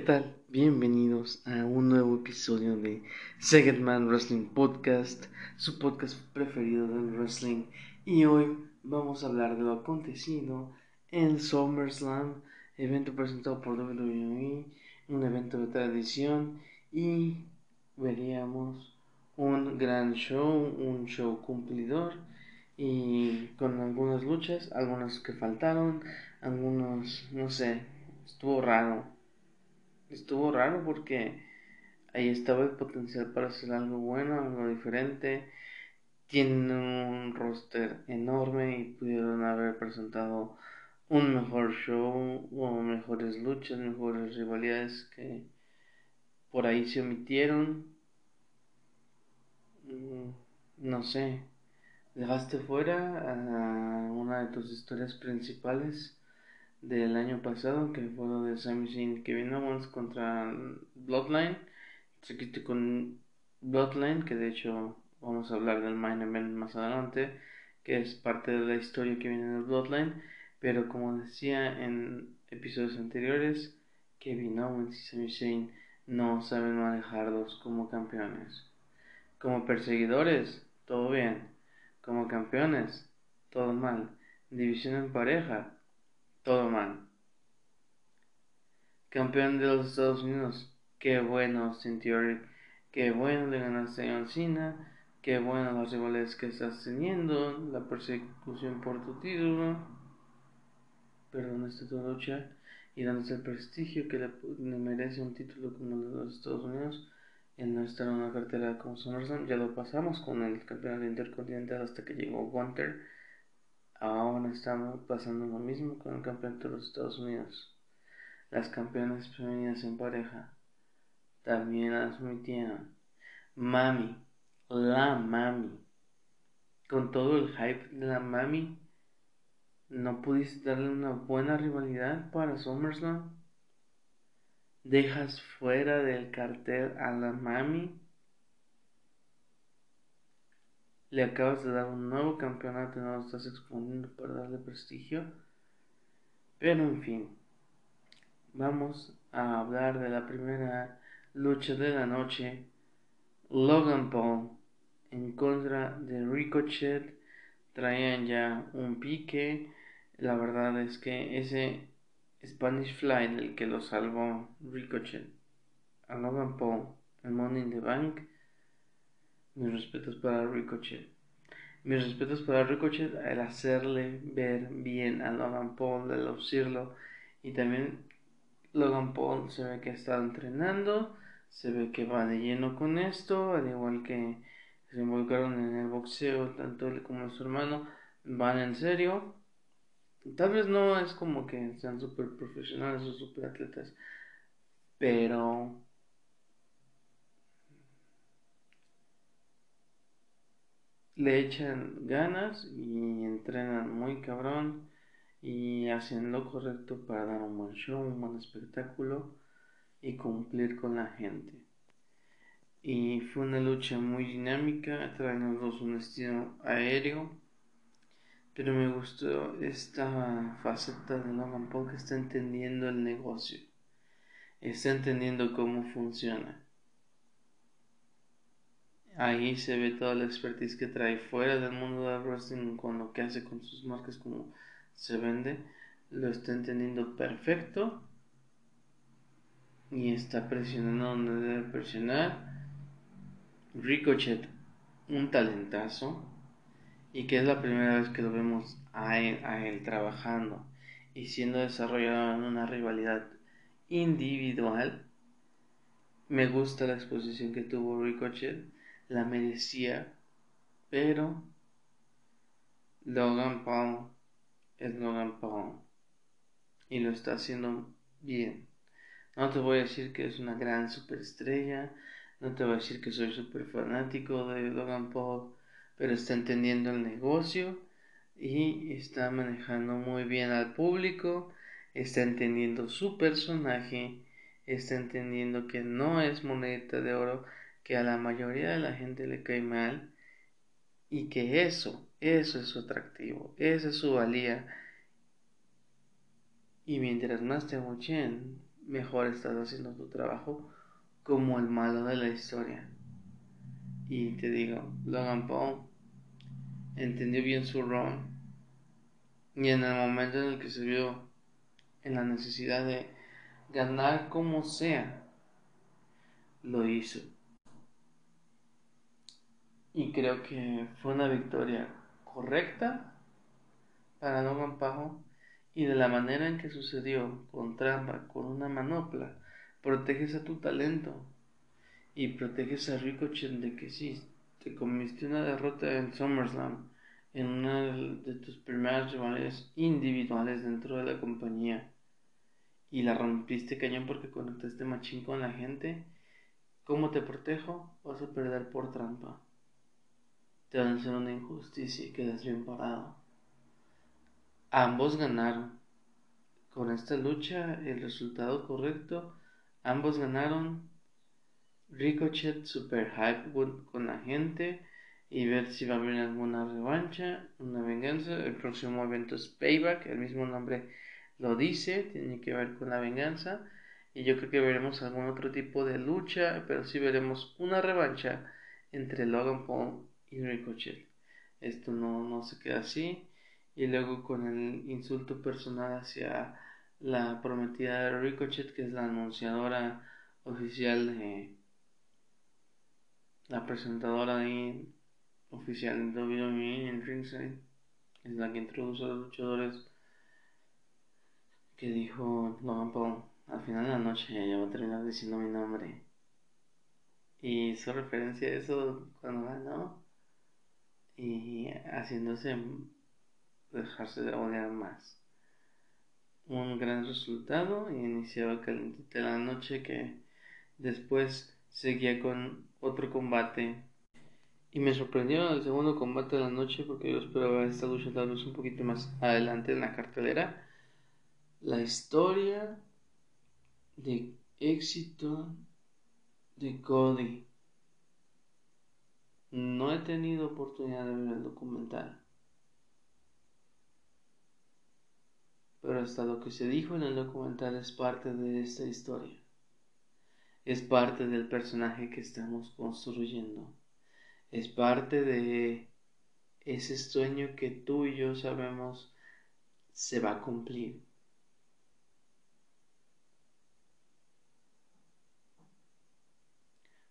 ¿Qué tal? Bienvenidos a un nuevo episodio de Man Wrestling Podcast, su podcast preferido del wrestling. Y hoy vamos a hablar de lo acontecido en SummerSlam, evento presentado por WWE, un evento de tradición y veríamos un gran show, un show cumplidor y con algunas luchas, algunas que faltaron, algunos, no sé, estuvo raro estuvo raro porque ahí estaba el potencial para hacer algo bueno, algo diferente. Tienen un roster enorme y pudieron haber presentado un mejor show o mejores luchas, mejores rivalidades que por ahí se omitieron. Mm, no sé, dejaste fuera a una de tus historias principales del año pasado, que fue lo de Sami Zayn Kevin Owens contra Bloodline. Seguiste con Bloodline, que de hecho vamos a hablar del main event más adelante, que es parte de la historia que viene del Bloodline. Pero como decía en episodios anteriores, Kevin Owens y Sami Zayn no saben manejarlos como campeones. Como perseguidores, todo bien. Como campeones, todo mal. División en pareja, todo mal. Campeón de los Estados Unidos, qué bueno, Theory, qué bueno le ganaste a Cena, qué bueno las rivales que estás teniendo, la persecución por tu título, pero ¿dónde está tu lucha? ¿Y está el prestigio que le, merece un título como el de los Estados Unidos? En no estar cartera como SummerSlam, ya lo pasamos con el campeonato intercontinental hasta que llegó Gunter Ahora estamos pasando lo mismo con el campeonato de los Estados Unidos. Las campeonas femeninas en pareja también las metieron. Mami, la mami. Con todo el hype de la mami, ¿no pudiste darle una buena rivalidad para SummerSlam? ¿Dejas fuera del cartel a la mami? Le acabas de dar un nuevo campeonato y no lo estás exponiendo para darle prestigio. Pero en fin, vamos a hablar de la primera lucha de la noche. Logan Paul en contra de Ricochet. Traían ya un pique. La verdad es que ese Spanish Fly el que lo salvó Ricochet a Logan Paul en Money in the Bank mis respetos para Ricochet. Mis respetos para Ricochet el hacerle ver bien a Logan Paul, el lucirlo. Y también Logan Paul se ve que ha estado entrenando, se ve que va de lleno con esto, al igual que se involucraron en el boxeo, tanto él como su hermano, van en serio. Tal vez no es como que sean super profesionales o super atletas, pero le echan ganas y entrenan muy cabrón y hacen lo correcto para dar un buen show, un buen espectáculo y cumplir con la gente. Y fue una lucha muy dinámica, traen los dos un estilo aéreo, pero me gustó esta faceta de Logan Paul que está entendiendo el negocio, está entendiendo cómo funciona ahí se ve toda la expertise que trae fuera del mundo del wrestling con lo que hace con sus marcas, como se vende, lo está entendiendo perfecto y está presionando donde debe presionar. Ricochet, un talentazo, y que es la primera vez que lo vemos a él, a él trabajando y siendo desarrollado en una rivalidad individual. Me gusta la exposición que tuvo Ricochet la merecía, pero Logan Paul es Logan Paul y lo está haciendo bien. No te voy a decir que es una gran superestrella, no te voy a decir que soy super fanático de Logan Paul, pero está entendiendo el negocio y está manejando muy bien al público, está entendiendo su personaje, está entendiendo que no es moneda de oro, que a la mayoría de la gente le cae mal y que eso, eso es su atractivo, esa es su valía. Y mientras más te abucheen, mejor estás haciendo tu trabajo como el malo de la historia. Y te digo, Logan Paul entendió bien su rol. Y en el momento en el que se vio en la necesidad de ganar como sea, lo hizo. Y creo que fue una victoria correcta para Logan Paul y de la manera en que sucedió con trampa, con una manopla, proteges a tu talento y proteges a Ricochet de que sí, te comiste una derrota en SummerSlam en una de tus primeras rivales individuales dentro de la compañía y la rompiste cañón porque conectaste machín con la gente, ¿cómo te protejo? Vas a perder por trampa. Te van a hacer una injusticia y quedas bien parado. Ambos ganaron. Con esta lucha, el resultado correcto, ambos ganaron. Ricochet super hype con la gente y ver si va a haber alguna revancha, una venganza. El próximo evento es Payback, el mismo nombre lo dice, tiene que ver con la venganza. Y yo creo que veremos algún otro tipo de lucha, pero sí veremos una revancha entre Logan Paul y Ricochet. Esto no, no se queda así. Y luego con el insulto personal hacia la prometida de Ricochet, que es la anunciadora oficial de la presentadora de oficial de WWE en Ringside, es la que introduce a los luchadores que dijo Logan Paul, al final de la noche ella va a terminar diciendo mi nombre. Y hizo referencia a eso cuando ganó y haciéndose dejarse de odiar más. Un gran resultado y iniciaba calentita la noche que después seguía con otro combate y me sorprendió el segundo combate de la noche porque yo esperaba esta lucha tal vez un poquito más adelante en la cartelera. La historia de éxito de Cody. No he tenido oportunidad de ver el documental. Pero hasta lo que se dijo en el documental es parte de esta historia. Es parte del personaje que estamos construyendo es parte de ese sueño que tú y yo sabemos se va a cumplir.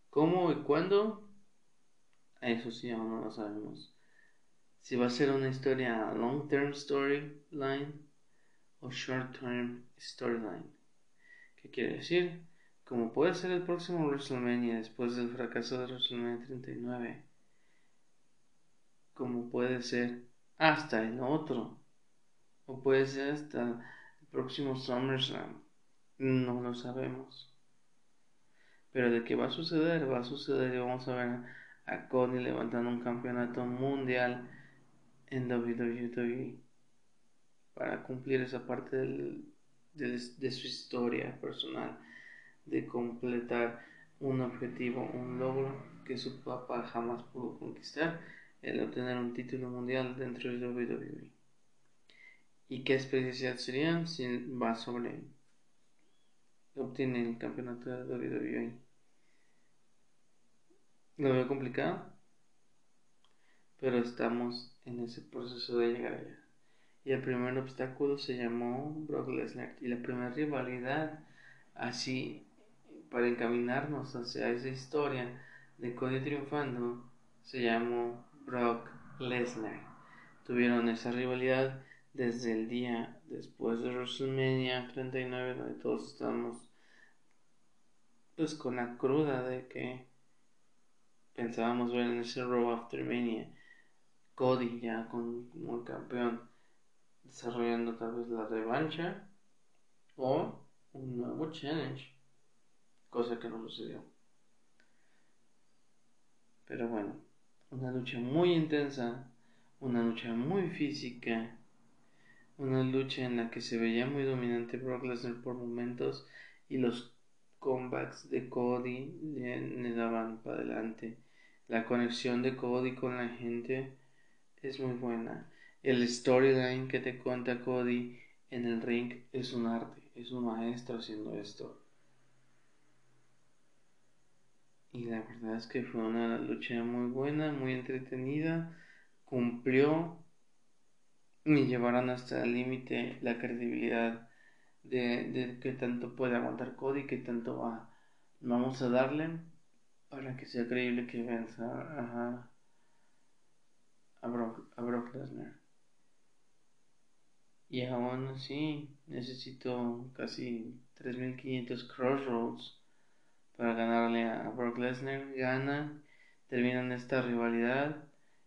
¿Cómo y cuándo? Eso sí, aún no lo sabemos. Si va a ser una historia long-term storyline o short-term storyline. ¿Qué quiere decir? Como puede ser el próximo WrestleMania después del fracaso de WrestleMania 39 como puede ser hasta el otro, o puede ser hasta el próximo SummerSlam, no lo sabemos. Pero de qué va a suceder, va a suceder y vamos a ver a Cody levantando un campeonato mundial en WWE para cumplir esa parte de su historia personal, de completar un objetivo, un logro que su papá jamás pudo conquistar el obtener un título mundial dentro de WWE. ¿Y qué especialidad sería si va sobre obtiene el campeonato de WWE? Lo veo complicado, pero estamos en ese proceso de llegar allá. Y el primer obstáculo se llamó Brock Lesnar y la primera rivalidad así para encaminarnos hacia esa historia de Cody triunfando se llamó Brock Lesnar. Tuvieron esa rivalidad desde el día después de WrestleMania 39 donde todos estamos pues con la cruda de que pensábamos ver en ese Raw After Mania Cody ya con, como el campeón desarrollando tal vez la revancha o un nuevo challenge cosa que no sucedió pero bueno una lucha muy intensa, una lucha muy física, una lucha en la que se veía muy dominante Brock Lesnar por momentos y los comebacks de Cody le, daban para adelante. La conexión de Cody con la gente es muy buena. El storyline que te cuenta Cody en el ring es un arte, es un maestro haciendo esto. Y la verdad es que fue una lucha muy buena, muy entretenida. Cumplió y llevaron hasta el límite la credibilidad de, de que tanto puede aguantar Cody, que tanto va, vamos a darle para que sea creíble que venza a, a Brock, a Brock Lesnar. Y aún así necesito casi 3500 crossroads para ganarle a Brock Lesnar. Gana, terminan esta rivalidad.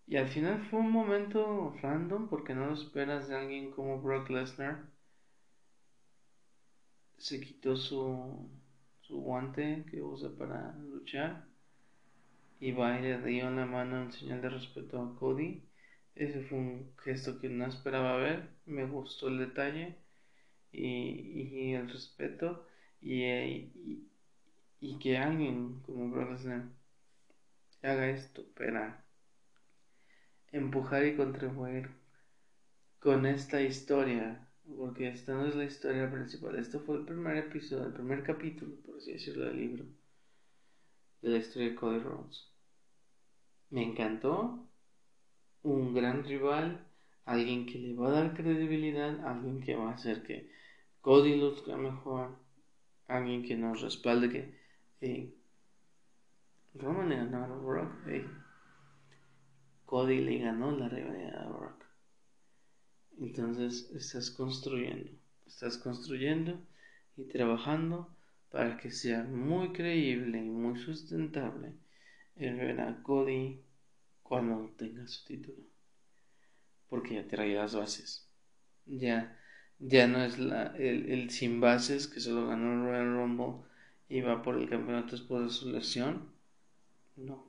Y al final fue un momento random porque no lo esperas de alguien como Brock Lesnar. Se quitó su, su guante que usa para luchar y le dio la mano en señal de respeto a Cody. Ese fue un gesto que no esperaba ver. Me gustó el detalle y, el respeto. Y, y, que alguien como Brock haga esto para empujar y contribuir con esta historia. Porque esta no es la historia principal. Esto fue el primer episodio, el primer capítulo, por así decirlo, del libro. De la historia de Cody Rhodes. Me encantó un gran rival, alguien que le va a dar credibilidad, alguien que va a hacer que Cody luzca mejor, alguien que nos respalde que hey, Roman le ganó a Brock, Cody le ganó la rivalidad a Brock. Entonces estás construyendo, estás construyendo y trabajando para que sea muy creíble y muy sustentable el ver a Cody cuando tenga su título. Porque ya trae las bases. Ya, ya no es la, el, sin bases que solo ganó el Royal Rumble y va por el campeonato después de su lesión. No.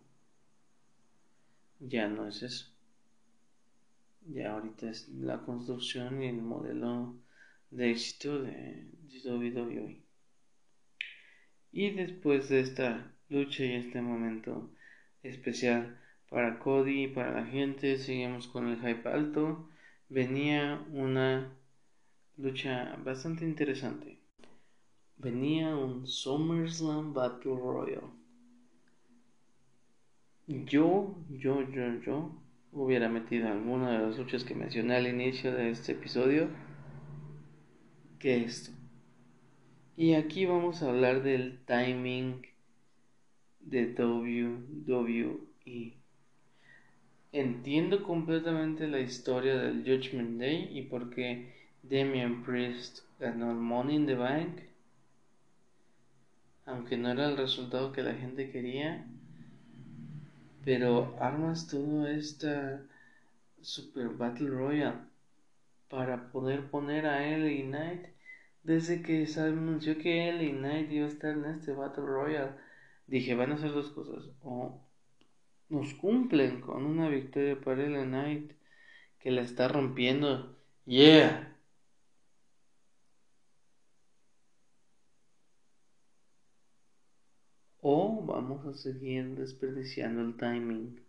Ya no es eso. Ya ahorita es la construcción y el modelo de éxito de, de WWE. Y después de esta lucha y este momento especial para Cody y para la gente. Seguimos con el hype alto. Venía una lucha bastante interesante. Venía un SummerSlam Battle Royale. Yo, yo, yo, yo hubiera metido alguna de las luchas que mencioné al inicio de este episodio que esto. Y aquí vamos a hablar del timing de WWE. Entiendo completamente la historia del Judgment Day y por qué Damian Priest ganó el Money in the Bank, aunque no era el resultado que la gente quería. Pero armas todo esta Super Battle Royale para poder poner a LA Knight desde que se anunció que LA Knight iba a estar en este Battle Royale. Dije, van a hacer dos cosas. O nos cumplen con una victoria para el Knight que la está rompiendo. Yeah. O vamos a seguir desperdiciando el timing.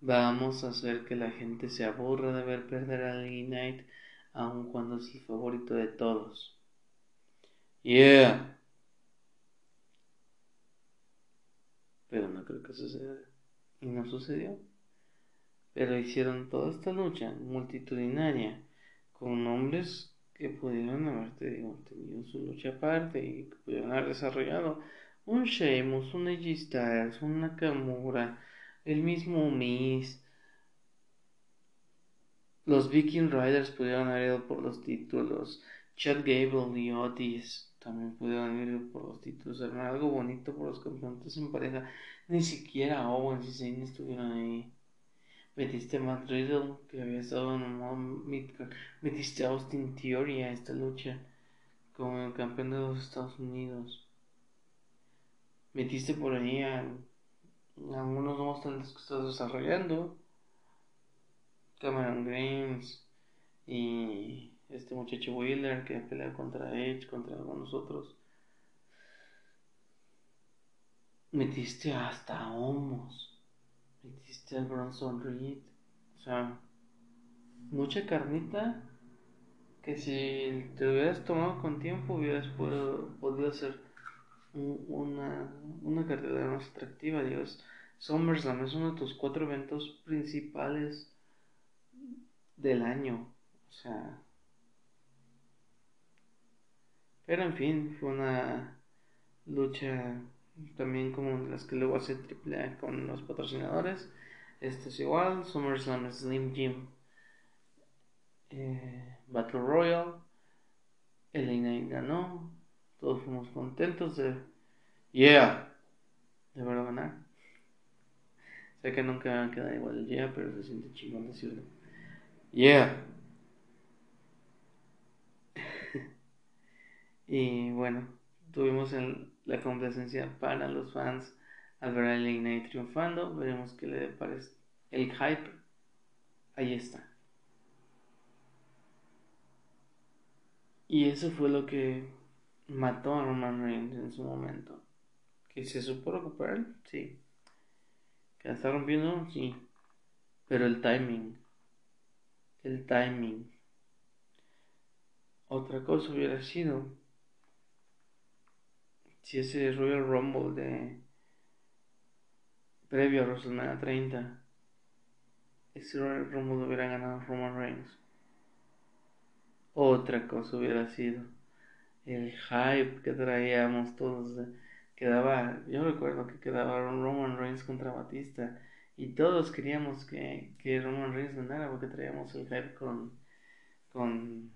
Vamos a hacer que la gente se aburra de ver perder a Knight, aun cuando es el favorito de todos. Yeah. Pero no creo que suceda. Y no sucedió. Pero hicieron toda esta lucha multitudinaria con hombres que pudieron haber tenido su lucha aparte y que pudieron haber desarrollado un Sheamus, un AJ Styles, un Nakamura, el mismo Miz. Los Viking Riders pudieron haber ido por los títulos. Chad Gable y Otis también pudieron ir por los títulos. Era algo bonito por los campeonatos en pareja. Ni siquiera Owens y Zayn estuvieron ahí. Metiste a Matt Riddle, que había estado en un Midcard. Metiste a Austin Theory a esta lucha como el campeón de los Estados Unidos. Metiste por ahí a, algunos nuevos talentos que estás desarrollando. Cameron Grimes y este muchacho Wheeler que pelea contra Edge, contra algunos otros. Metiste hasta Homos. Metiste al Bronson Reed. O sea, mucha carnita que si te hubieras tomado con tiempo hubieras podido hacer una, una carrera más atractiva, Dios. SummerSlam es uno de tus cuatro eventos principales del año. O sea. Pero en fin, fue una lucha también como las que luego hace AAA con los patrocinadores. Esto es igual, SummerSlam Slim Jim eh, Battle Royale. Elena ganó. Todos fuimos contentos de. Yeah. De verdad ganar. Sé que nunca queda igual el yeah, pero se siente chingón decirlo. Yeah. Y bueno, tuvimos la complacencia para los fans al ver a Elena triunfando. Veremos qué le parece el hype. Ahí está. Y eso fue lo que mató a Roman Reigns en su momento. ¿Que se supo recuperar? Sí. ¿Que la está rompiendo? Sí. Pero el timing. El timing. Otra cosa hubiera sido si ese Royal Rumble de previo a WrestleMania 30 ese Royal Rumble hubiera ganado Roman Reigns otra cosa hubiera sido el hype que traíamos todos. Quedaba, yo recuerdo que quedaba Roman Reigns contra Batista y todos queríamos que, que Roman Reigns ganara porque traíamos el hype con, con,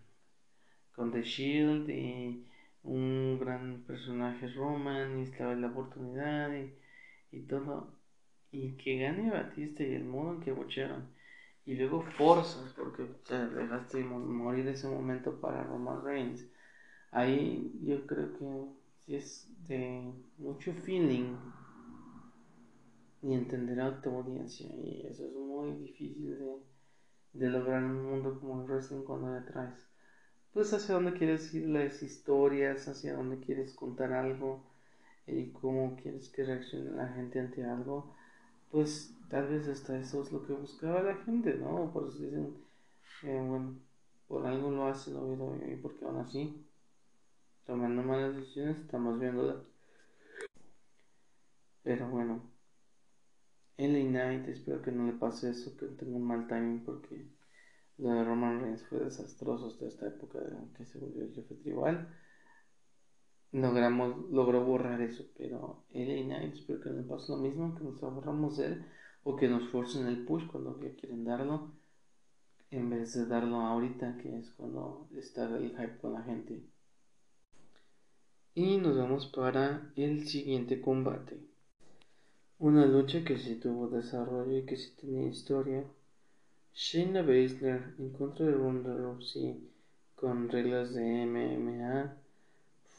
con The Shield y un gran personaje Roman y estaba la oportunidad y, y todo. Y que gane Batista y el modo en que bochearon y luego forzas porque te dejaste morir ese momento para Roman Reigns. Ahí yo creo que si es de mucho feeling y entender a tu audiencia y eso es muy difícil de, de lograr en un mundo como el wrestling cuando le traes pues hacia dónde quieres ir las historias, hacia dónde quieres contar algo y cómo quieres que reaccione la gente ante algo pues tal vez hasta eso es lo que buscaba la gente, ¿no? Por eso dicen, eh, bueno, por algo lo hacen, no y porque aún así, tomando malas decisiones, estamos viendo Pero bueno, LA Knight, espero que no le pase eso, que tenga un mal timing, porque lo de Roman Reigns fue desastroso hasta esta época de que se volvió el jefe tribal logramos, logró borrar eso, pero LA Knight espero que no pase lo mismo, que nos ahorramos él o que nos forcen el push cuando quieren darlo en vez de darlo ahorita que es cuando está el hype con la gente. Y nos vamos para el siguiente combate. Una lucha que sí tuvo desarrollo y que sí tenía historia. Shayna Baszler en contra de Ronda Rousey con reglas de MMA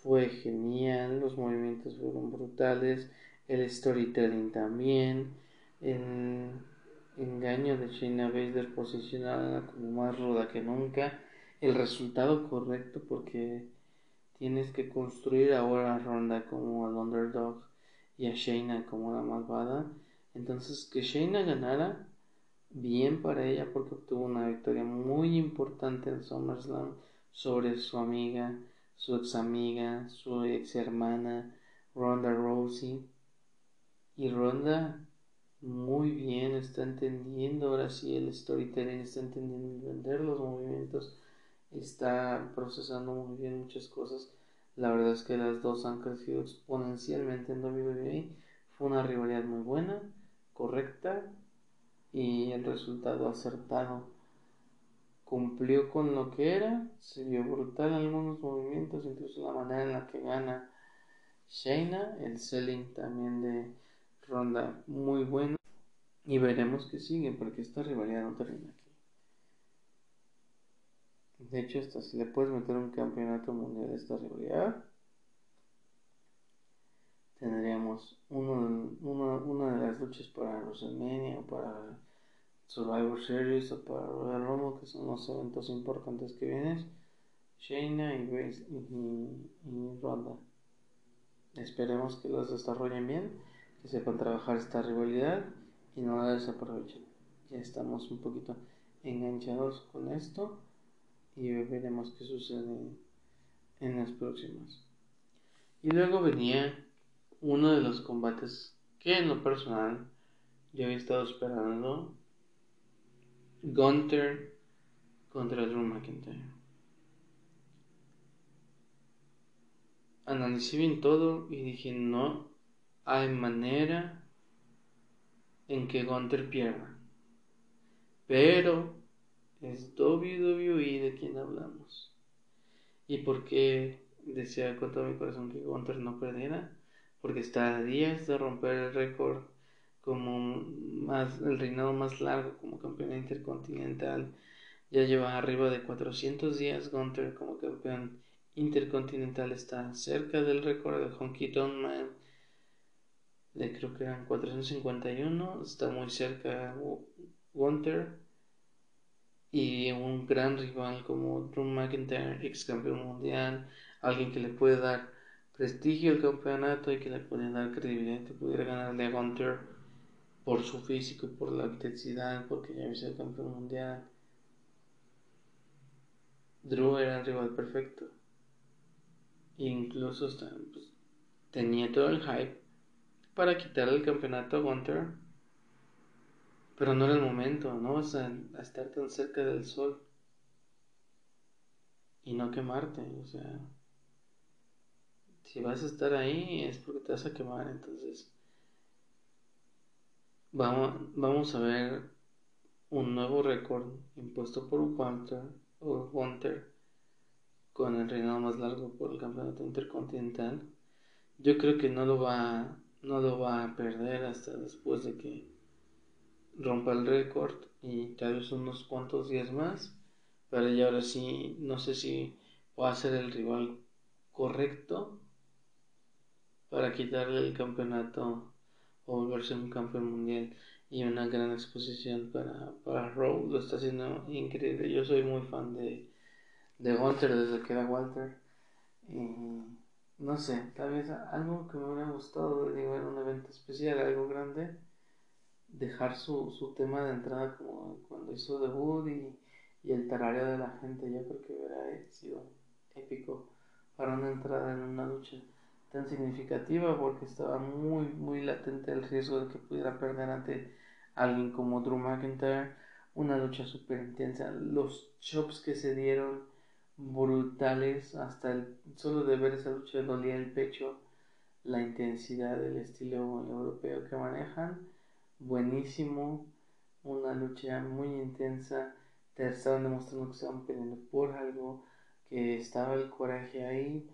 fue genial, los movimientos fueron brutales, el storytelling también, el engaño de Shayna Baszler posicionada como más ruda que nunca, el resultado correcto porque tienes que construir ahora a Ronda como el underdog y a Shayna como la malvada. Entonces que Shayna ganara, bien para ella porque obtuvo una victoria muy importante en SummerSlam sobre su amiga su ex amiga, su ex hermana, Ronda Rousey. Y Ronda muy bien está entendiendo ahora sí el storytelling, está entendiendo vender los movimientos, está procesando muy bien muchas cosas. La verdad es que las dos han crecido exponencialmente en WWE. Fue una rivalidad muy buena, correcta y el resultado acertado cumplió con lo que era, se vio brutal en algunos movimientos, incluso la manera en la que gana Shayna, el selling también de Ronda muy bueno y veremos que sigue porque esta rivalidad no termina aquí. De hecho, hasta si le puedes meter un campeonato mundial a esta rivalidad, tendríamos uno, una de las luchas para WrestleMania para Survivor Series o para Royal Rumble, que son los eventos importantes que vienen. Shayna y, y, Ronda. Esperemos que los desarrollen bien, que sepan trabajar esta rivalidad y no la desaprovechen. Ya estamos un poquito enganchados con esto y veremos qué sucede en las próximas. Y luego venía uno de los combates que en lo personal yo había estado esperando. Gunter contra Drew McIntyre. Analicé bien todo y dije no hay manera en que Gunter pierda. Pero es WWE de quien hablamos. ¿Y por qué desea con todo mi corazón que Gunter no perdiera? Porque está a días de romper el récord como más, el reinado más largo como campeón intercontinental. Ya lleva arriba de 400 días Gunter como campeón intercontinental. Está cerca del récord de Honky Tonk Man. De creo que eran 451. Está muy cerca Gunter y un gran rival como Drew McIntyre, ex campeón mundial, alguien que le puede dar prestigio al campeonato y que le puede dar credibilidad, que pudiera ganarle a Gunter por su físico por la intensidad, porque ya había el campeón mundial. Drew era el rival perfecto. Incluso pues, tenía todo el hype para quitarle el campeonato a Gunter pero no era el momento, no vas a, estar tan cerca del sol y no quemarte, o sea, si vas a estar ahí es porque te vas a quemar, entonces vamos, vamos a ver un nuevo récord impuesto por Hunter con el reinado más largo por el campeonato intercontinental. Yo creo que no lo va no lo va a perder hasta después de que rompa el récord y tal vez unos cuantos días más. Pero ya ahora sí, no sé si va a ser el rival correcto para quitarle el campeonato o volverse un campeón mundial y una gran exposición para, para Raw. Lo está haciendo increíble. Yo soy muy fan de, de Walter desde que era Walter. Y no sé, tal vez algo que me hubiera gustado, digo, en un evento especial, algo grande dejar su, su tema de entrada como cuando hizo debut y, y el tarareo de la gente, yo creo que hubiera sido épico para una entrada en una lucha tan significativa porque estaba muy muy latente el riesgo de que pudiera perder ante alguien como Drew McIntyre. Una lucha súper intensa. Los chops que se dieron brutales. Hasta el solo de ver esa lucha dolía el pecho. La intensidad del estilo europeo que manejan. Buenísimo, una lucha muy intensa, te estaban demostrando que estaban peleando por algo, que estaba el coraje ahí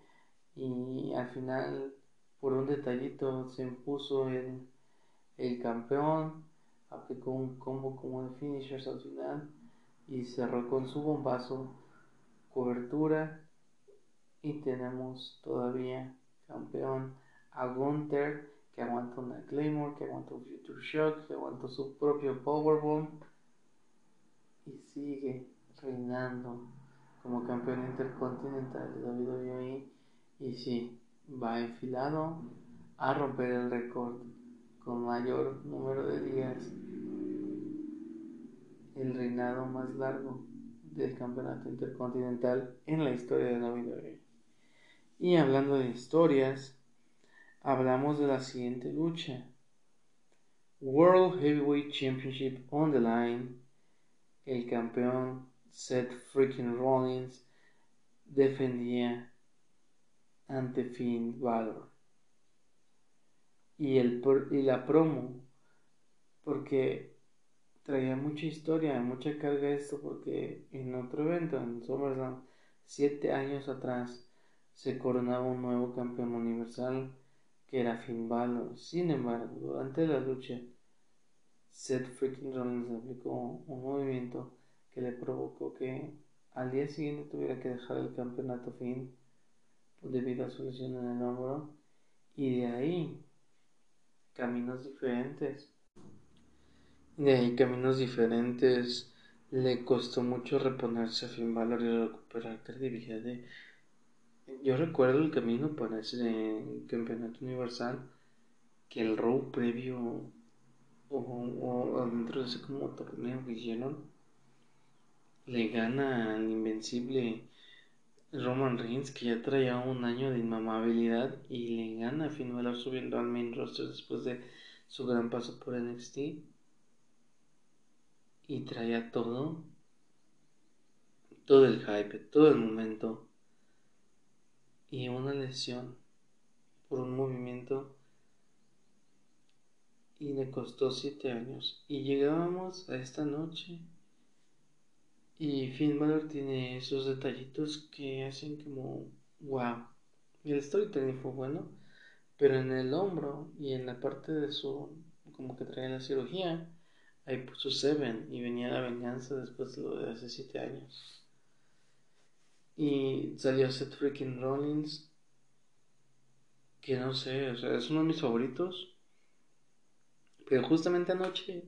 y al final por un detallito se impuso el, el campeón, aplicó un combo como de finishers al final y cerró con su bombazo, cobertura y tenemos todavía campeón a Gunther que aguanta una Claymore, que aguanta un Future Shock, que aguanta su propio Powerbomb y sigue reinando como campeón intercontinental de WWE y sí, va enfilado a romper el récord con mayor número de días el reinado más largo del campeonato intercontinental en la historia de WWE. Y hablando de historias, hablamos de la siguiente lucha. World Heavyweight Championship on the line. El campeón Seth freaking Rollins defendía ante Finn Balor. Y, el, y la promo, porque traía mucha historia, mucha carga esto, porque en otro evento, en SummerSlam, siete años atrás, se coronaba un nuevo campeón universal que era Finn Balor. Sin embargo, durante la lucha, Seth freaking Rollins aplicó un movimiento que le provocó que al día siguiente tuviera que dejar el campeonato Finn debido a su lesión en el hombro y de ahí caminos diferentes. De ahí caminos diferentes le costó mucho reponerse a Finn Balor y recuperar credibilidad de yo recuerdo el camino para ese campeonato universal que el row previo o, dentro de ese como torneo que hicieron le gana invencible Roman Reigns, que ya traía un año de inmamabilidad, y le gana a Finn subiendo al main roster después de su gran paso por NXT. Y traía todo, todo el hype, todo el momento, y una lesión por un movimiento y le costó siete años. Y llegábamos a esta noche y Finn Balor tiene esos detallitos que hacen como wow. El storytelling fue bueno, pero en el hombro y en la parte de su como que traía la cirugía, ahí puso Seven y venía la venganza después de lo de hace siete años. Y salió Seth Freaking Rollins, que no sé, o sea, es uno de mis favoritos. Pero justamente anoche,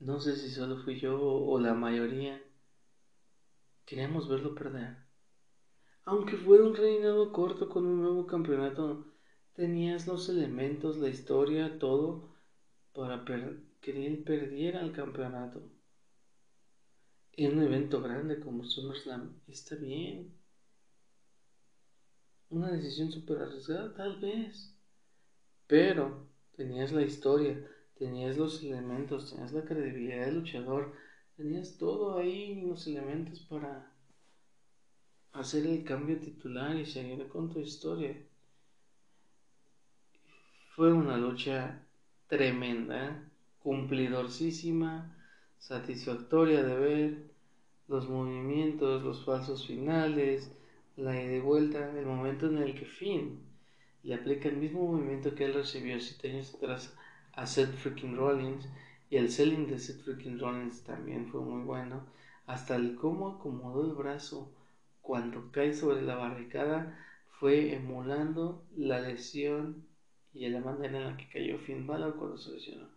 no sé si solo fui yo o la mayoría, queríamos verlo perder. Aunque fuera un reinado corto con un nuevo campeonato, tenías los elementos, la historia, todo para que él perdiera el campeonato. En un evento grande como SummerSlam, está bien. Una decisión súper arriesgada, tal vez. Pero tenías la historia, tenías los elementos, tenías la credibilidad del luchador, tenías todo ahí, los elementos para hacer el cambio titular y seguir con tu historia. Fue una lucha tremenda, cumplidorcísima, satisfactoria de ver los movimientos, los falsos finales, la ida y vuelta, el momento en el que Finn le aplica el mismo movimiento que él recibió siete años atrás a Seth Freaking Rollins y el selling de Seth Freaking Rollins también fue muy bueno. Hasta el cómo acomodó el brazo cuando cae sobre la barricada fue emulando la lesión y la manera en la que cayó Finn Balor cuando se lesionó.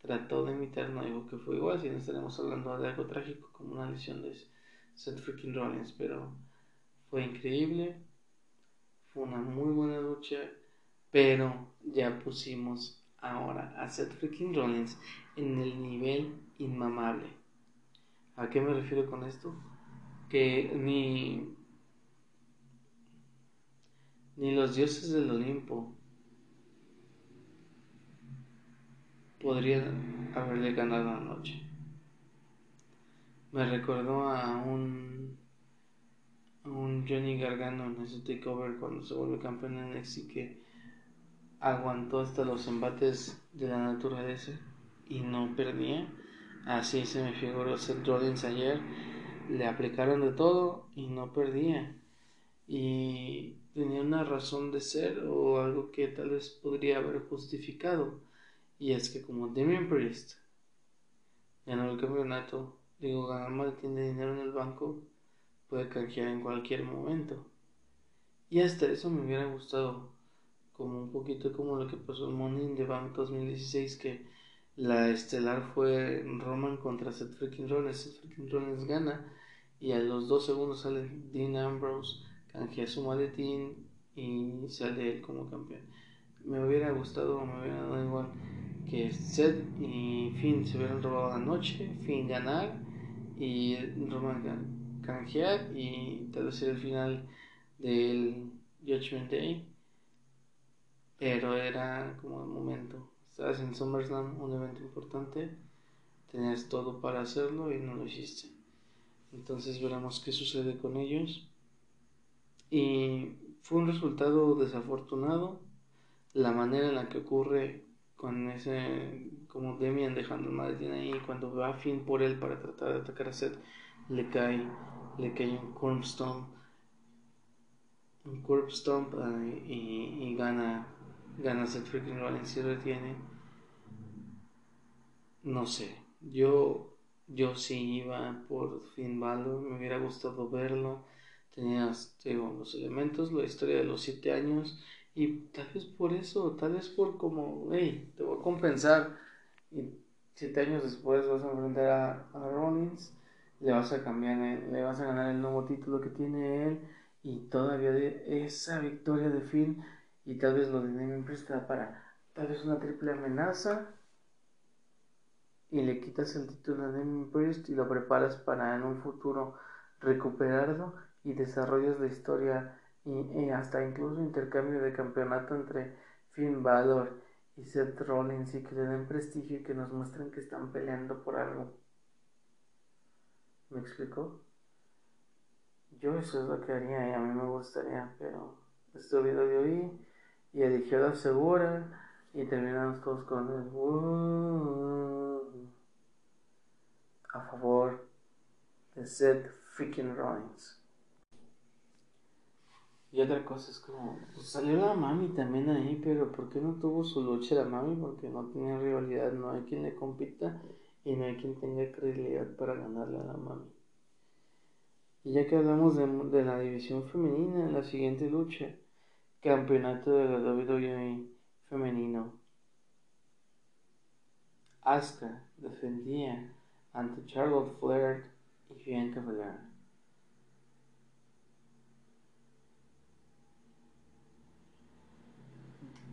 Trató de imitar, no digo que fue igual, si no estaremos hablando de algo trágico como una lesión de Seth Freaking Rollins, pero fue increíble, fue una muy buena lucha, pero ya pusimos ahora a Seth Freaking Rollins en el nivel inmamable. ¿A qué me refiero con esto? Que ni, ni los dioses del Olimpo podrían haberle ganado la noche. Me recordó a un, a un Johnny Gargano en ese takeover cuando se vuelve campeón en NXT que aguantó hasta los embates de la naturaleza y no perdía. Así se me figuró Seth Rollins ayer. Le aplicaron de todo y no perdía. Y tenía una razón de ser o algo que tal vez podría haber justificado. Y es que como Damien Priest ganó el campeonato, digo, ganar mal tiene dinero en el banco, puede canjear en cualquier momento. Y hasta eso me hubiera gustado, como un poquito como lo que pasó en Money in the Bank 2016, que la estelar fue Roman contra Seth Freaking Rollins. Seth Freaking Rollins gana y a los dos segundos sale Dean Ambrose, canjea su maletín y sale él como campeón. Me hubiera gustado, me hubiera dado igual que Seth y Finn se hubieran robado la noche, Finn ganar y Roman canjear y tal vez el final del Judgment Day. Pero era como el momento Estabas en SummerSlam, un evento importante, tenías todo para hacerlo y no lo hiciste. Entonces veremos qué sucede con ellos. Y fue un resultado desafortunado. La manera en la que ocurre con ese, como Demian dejando el maletín ahí, cuando va a fin por él para tratar de atacar a Seth, le cae, le cae un curb stomp, un curb stomp y, y gana ganas el freaking Rollins y retiene. No sé, yo, yo sí iba por Finn Balor, me hubiera gustado verlo. Tenías digo, los elementos, la historia de los siete años y tal vez por eso, tal vez por como, hey, te voy a compensar y siete años después vas a enfrentar a, a Rollins, le vas a cambiar, le vas a ganar el nuevo título que tiene él y todavía esa victoria de Finn y tal vez lo de Damien Priest para tal vez una triple amenaza y le quitas el título a Damien Priest y lo preparas para en un futuro recuperarlo y desarrollas la historia y, hasta incluso intercambio de campeonato entre Finn Balor y Seth Rollins y que le den prestigio y que nos muestren que están peleando por algo. ¿Me explico? Yo eso es lo que haría y a mí me gustaría, pero este video de hoy y eligió la segura y terminamos todos con el a favor de Seth freaking Rollins. Y otra cosa es como, pues salió la mami también ahí, pero ¿por qué no tuvo su lucha la mami? Porque no tiene rivalidad, no hay quien le compita y no hay quien tenga credibilidad para ganarle a la mami. Y ya que hablamos de, de la división femenina, en la siguiente lucha, campeonato de la WWE femenino, Asuka defendía ante Charlotte Flair y Bianca Belair.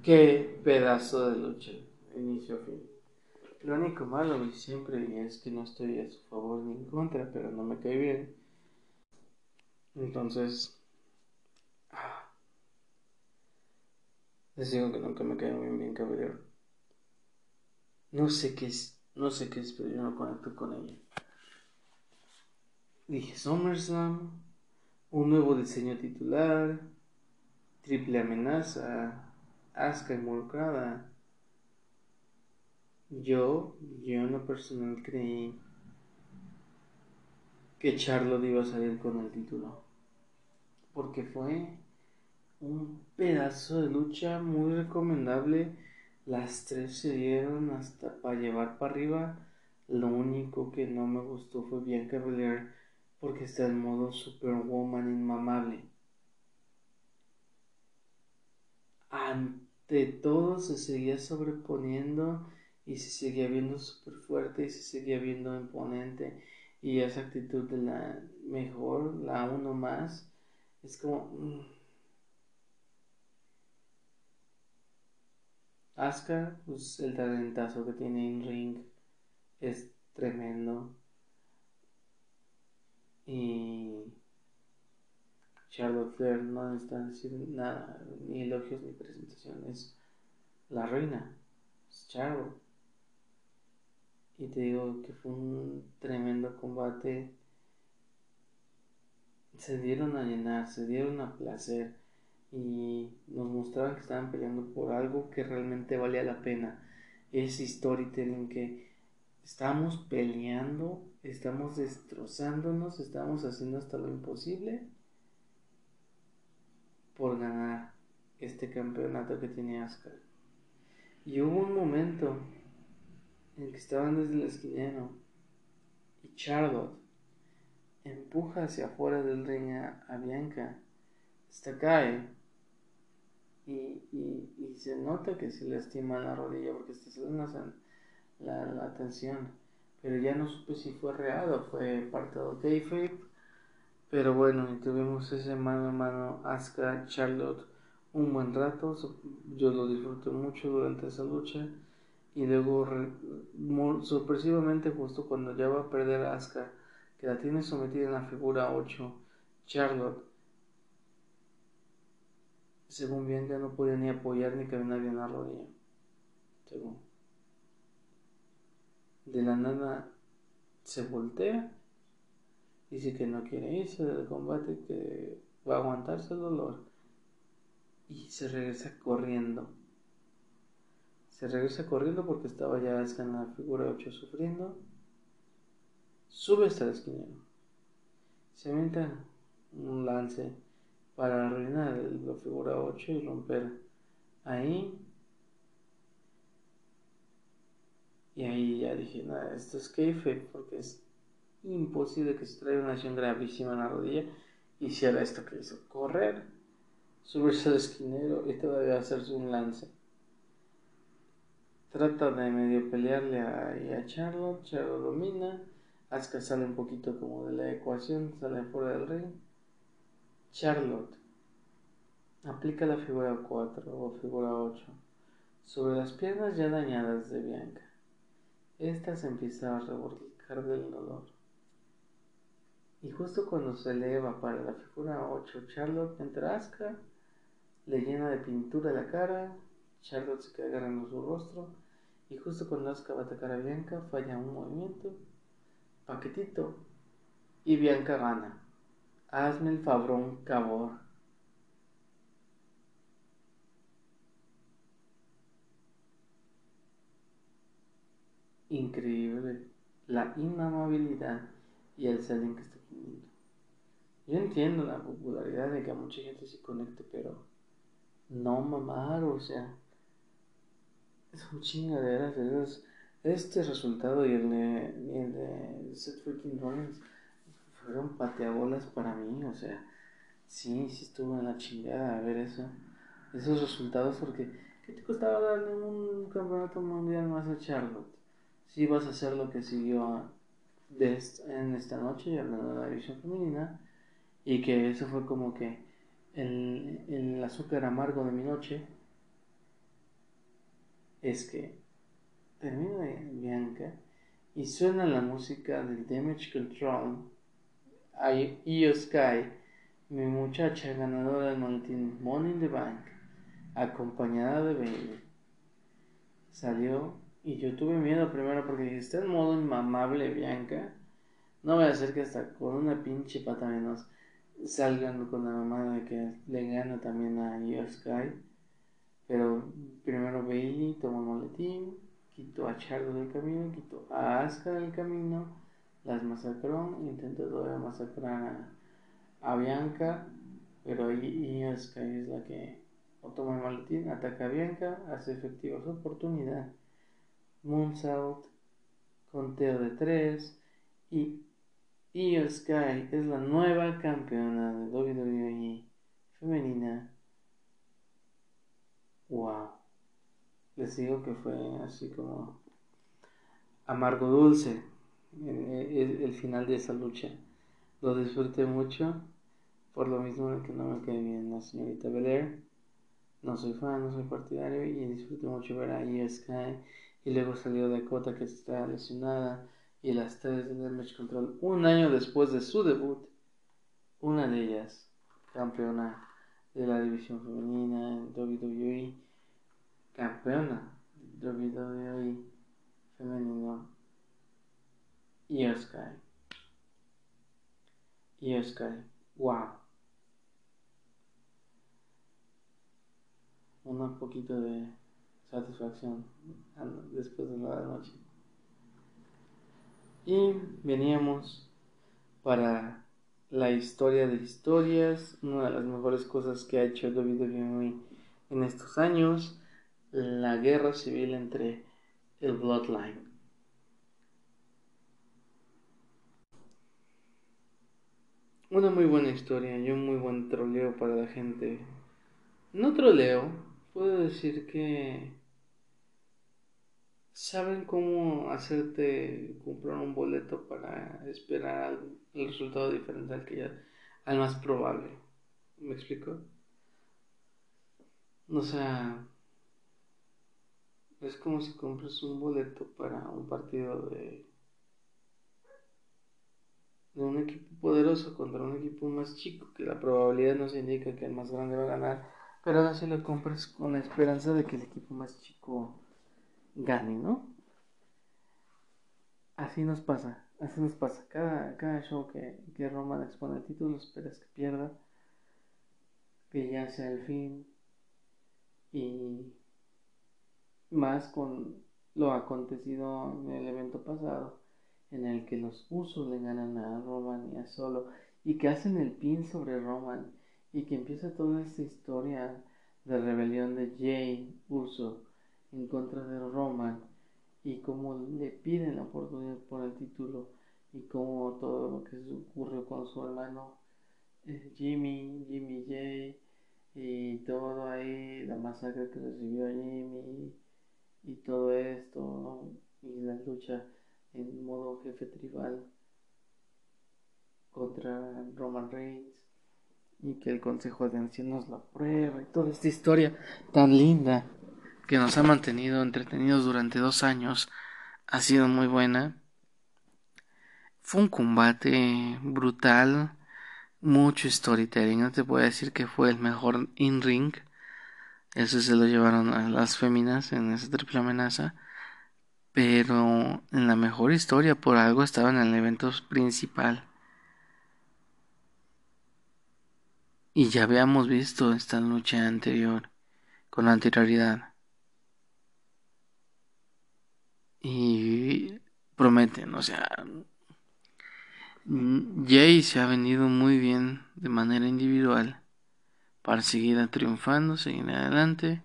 Qué pedazo de lucha, inicio a fin. Lo único malo y siempre es que no estoy a su favor ni en contra, pero no me cae bien. Entonces, ah, les digo que nunca me cae muy bien caballero. No sé qué es, no sé qué es, pero yo no conecto con ella. Dije SummerSlam, un nuevo diseño titular, triple amenaza, Asuka involucrada. Yo, yo en lo personal creí que Charlotte iba a salir con el título. Porque fue un pedazo de lucha muy recomendable. Las tres se dieron hasta para llevar para arriba. Lo único que no me gustó fue Bianca Belair porque está en modo Superwoman inmamable. de todo se seguía sobreponiendo y se seguía viendo súper fuerte y se seguía viendo imponente y esa actitud de la mejor, la uno más, es como... Asuka, pues el talentazo que tiene en ring es tremendo. Y Charlotte Flair no necesita decir nada, ni elogios ni presentaciones. La reina, es Charlotte. Y te digo que fue un tremendo combate. Se dieron a llenar, se dieron a placer y nos mostraron que estaban peleando por algo que realmente valía la pena. Ese storytelling que estamos peleando, estamos destrozándonos, estamos haciendo hasta lo imposible por ganar este campeonato que tiene Asuka. Y hubo un momento en que estaban desde el esquinero y Charlotte empuja hacia afuera del ring a, Bianca. Esta cae y, y, se nota que se lastima la rodilla porque está saliendo la, la, tensión. Pero ya no supe si fue real o fue parte del kayfabe pero bueno, tuvimos ese mano a mano Asuka Charlotte un buen rato. Yo lo disfruté mucho durante esa lucha. Y luego, sorpresivamente, justo cuando ya va a perder Asuka, que la tiene sometida en la figura 8, Charlotte, según bien, ya no podía ni apoyar ni caminar bien la rodilla. Según. De la nada se voltea Dice que no quiere irse del combate, que va a aguantarse el dolor. Y se regresa corriendo. Se regresa corriendo porque estaba ya en la figura 8 sufriendo. Sube hasta el esquinero. Se avienta un lance para arruinar la figura 8 y romper ahí. Y ahí ya dije, nada, esto es kayfabe porque es imposible que se traiga una lesión gravísima en la rodilla y si era esto que hizo, correr, subirse al esquinero y todavía hacerse un lance. Trata de medio pelearle a, a Charlotte, Charlotte domina, Asuka sale un poquito como de la ecuación, sale fuera del ring. Charlotte aplica la figura 4 o figura 8 sobre las piernas ya dañadas de Bianca esta se empieza a revolcar del dolor. Y justo cuando se eleva para la figura 8, Charlotte entra asca, le llena de pintura la cara, Charlotte se queda agarrando su rostro, y justo cuando Asuka va a atacar a Bianca, falla un movimiento, paquetito, y Bianca gana. Hazme el fabrón, cabor. Increíble la inamabilidad y el selling que está teniendo. Yo entiendo la popularidad de que a mucha gente se conecte, pero no mamar, o sea, son chingaderas. Es, este resultado y el de, de Seth Freaking Rollins fueron pateabolas para mí, o sea, sí, sí estuvo en la chingada a ver eso, esos resultados, porque ¿qué te costaba darle un campeonato mundial más a Charlotte? Si vas a hacer lo que siguió de en esta noche, hablando de la división femenina, y que eso fue como que el, el azúcar amargo de mi noche, es que termina Bianca y suena la música del Damage Control Io Sky, mi muchacha ganadora del maletín Money in the Bank, acompañada de Bailey. Salió y yo tuve miedo primero porque dije, está en modo inmamable Bianca. No voy a hacer que hasta con una pinche pata menos salgan con la mamá de que le gana también a Io Sky. Pero primero Bailey tomó el maletín, quitó a Charlo del camino, quitó a Asuka del camino las masacró, intentó todavía masacrar a, Bianca, pero Ioska es la que toma el maletín, ataca a Bianca, hace efectiva su oportunidad. Moonsault, conteo de tres y Io Sky es la nueva campeona de WWE femenina. Wow. Les digo que fue así como amargo dulce el, final de esa lucha. Lo disfruté mucho, por lo mismo que no me quedé bien la señorita Belair. No soy fan, no soy partidario y disfruté mucho ver a Sky. Y luego salió Dakota que está lesionada y las tres de Damage Control un año después de su debut. Una de ellas, campeona de la división femenina en WWE, campeona WWE femenino Io Sky. Io Sky. Wow. Un poquito de satisfacción después de la noche. Y veníamos para la historia de historias, una de las mejores cosas que ha hecho WWE en estos años, la guerra civil entre el Bloodline. Una muy buena historia y un muy buen troleo para la gente. No troleo, puedo decir que saben cómo hacerte comprar un boleto para esperar el resultado diferente al que ya, al más probable. ¿Me explico? O sea, es como si compras un boleto para un partido de de un equipo poderoso contra un equipo más chico, que la probabilidad nos indica que el más grande va a ganar, pero ahora si lo compras con la esperanza de que el equipo más chico gane, ¿no? Así nos pasa, así nos pasa. Cada, cada show que, que Roman expone el título, esperas que pierda, que ya sea el fin, y más con lo acontecido en el evento pasado en el que los usos le ganan a Roman y a Solo y que hacen el pin sobre Roman y que empieza toda esta historia de rebelión de Jay Uso en contra de Roman y cómo le piden la oportunidad por el título y cómo todo lo que ocurrió con su hermano eh, Jimmy, Jimmy Jay y todo ahí, la masacre que recibió Jimmy y todo esto y la lucha en modo jefe tribal contra Roman Reigns y que el Consejo de Ancianos la prueba y toda esta historia tan linda que nos ha mantenido entretenidos durante dos años ha sido muy buena. Fue un combate brutal, mucho storytelling. No te puedo decir que fue el mejor in-ring. Eso se lo llevaron a las féminas en esa triple amenaza. Pero en la mejor historia, por algo estaba en el evento principal. Y ya habíamos visto esta lucha anterior con anterioridad. Y prometen, o sea, Jay se ha venido muy bien de manera individual para seguir triunfando, seguir adelante.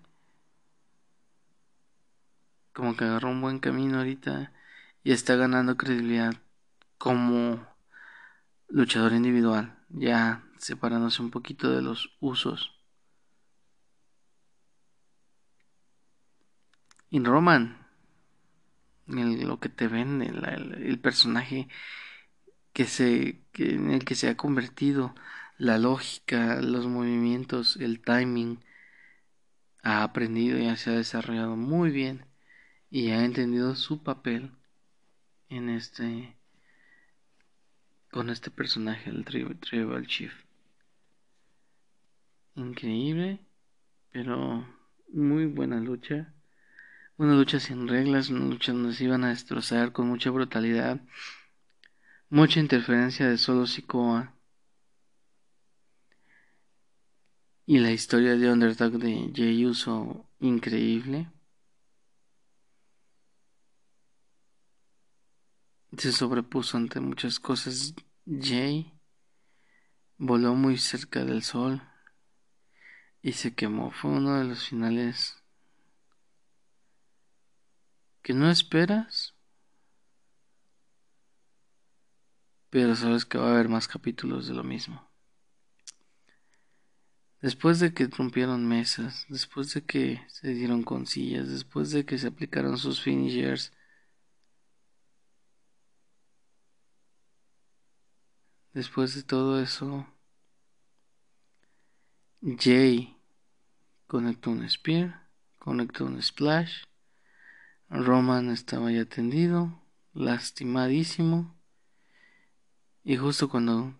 Como que agarró un buen camino ahorita y está ganando credibilidad como luchador individual, ya separándose un poquito de los usos. Y Roman, lo que te vende, el personaje que se, que, en el que se ha convertido la lógica, los movimientos, el timing, ha aprendido y se ha desarrollado muy bien y ha entendido su papel en este con este personaje el Tribal Chief increíble pero muy buena lucha una lucha sin reglas una lucha donde se iban a destrozar con mucha brutalidad Mucha interferencia de solo Sikoa. Y la historia de Underdog de Jay Uso increíble. Se sobrepuso ante muchas cosas. Jay voló muy cerca del sol y se quemó. Fue uno de los finales que no esperas pero sabes que va a haber más capítulos de lo mismo. Después de que rompieron mesas, después de que se dieron con sillas, después de que se aplicaron sus finishers, después de todo eso, Jay conectó un spear, conectó un splash, Roman estaba ya tendido, lastimadísimo. Y justo cuando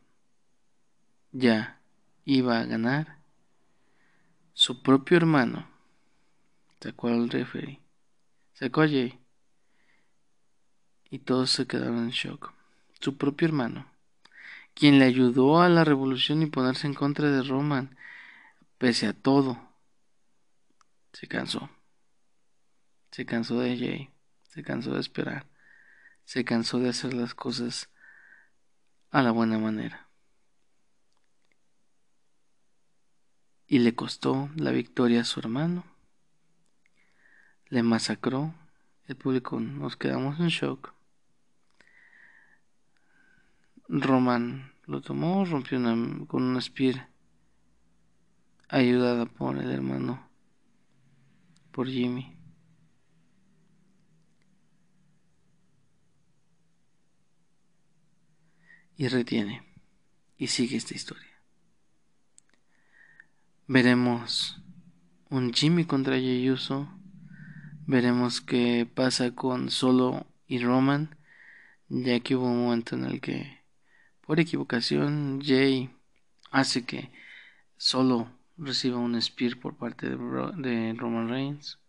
ya iba a ganar, su propio hermano sacó al referee, sacó a Jay. Y todos se quedaron en shock. Su propio hermano, quien le ayudó a la revolución y ponerse en contra de Roman, pese a todo, se cansó. Se cansó de Jay, se cansó de esperar, se cansó de hacer las cosas a la buena manera. Y le costó la victoria a su hermano. Le masacró. El público nos quedamos en shock. Roman lo tomó, rompió con un spear ayudada por el hermano, por Jimmy. y retiene y sigue esta historia. Veremos un Jimmy contra Uso veremos qué pasa con Solo y Roman, ya que hubo un momento en el que por equivocación Jay hace que Solo reciba un spear por parte de, de Roman Reigns.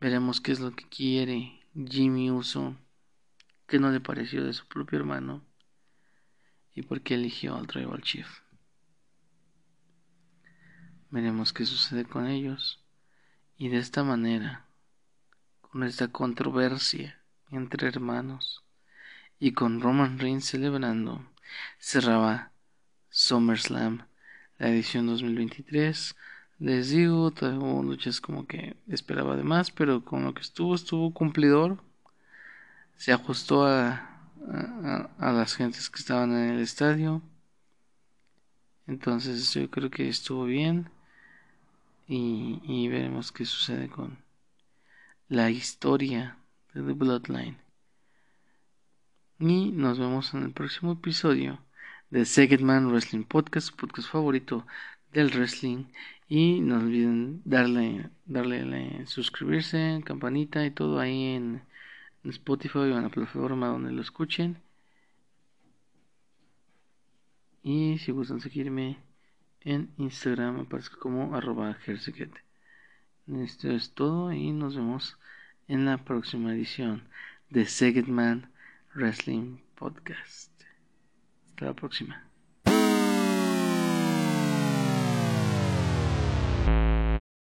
Veremos qué es lo que quiere Jimmy Uso qué no le pareció de su propio hermano y por qué eligió al Tribal Chief. Veremos qué sucede con ellos y de esta manera, con esta controversia entre hermanos y con Roman Reigns celebrando, cerraba SummerSlam, la edición 2023. Les digo, hubo luchas como que esperaba de más, pero con lo que estuvo, estuvo cumplidor se ajustó a, a, las gentes que estaban en el estadio. Entonces yo creo que estuvo bien y, y veremos qué sucede con la historia de The Bloodline. Y nos vemos en el próximo episodio de Second Man Wrestling Podcast, podcast favorito del wrestling. Y no olviden darle, darle, suscribirse, campanita y todo ahí en Spotify o en la plataforma donde lo escuchen. Y si gustan seguirme en Instagram, me parece como arroba Esto es todo y nos vemos en la próxima edición de Segedman Wrestling Podcast. Hasta la próxima.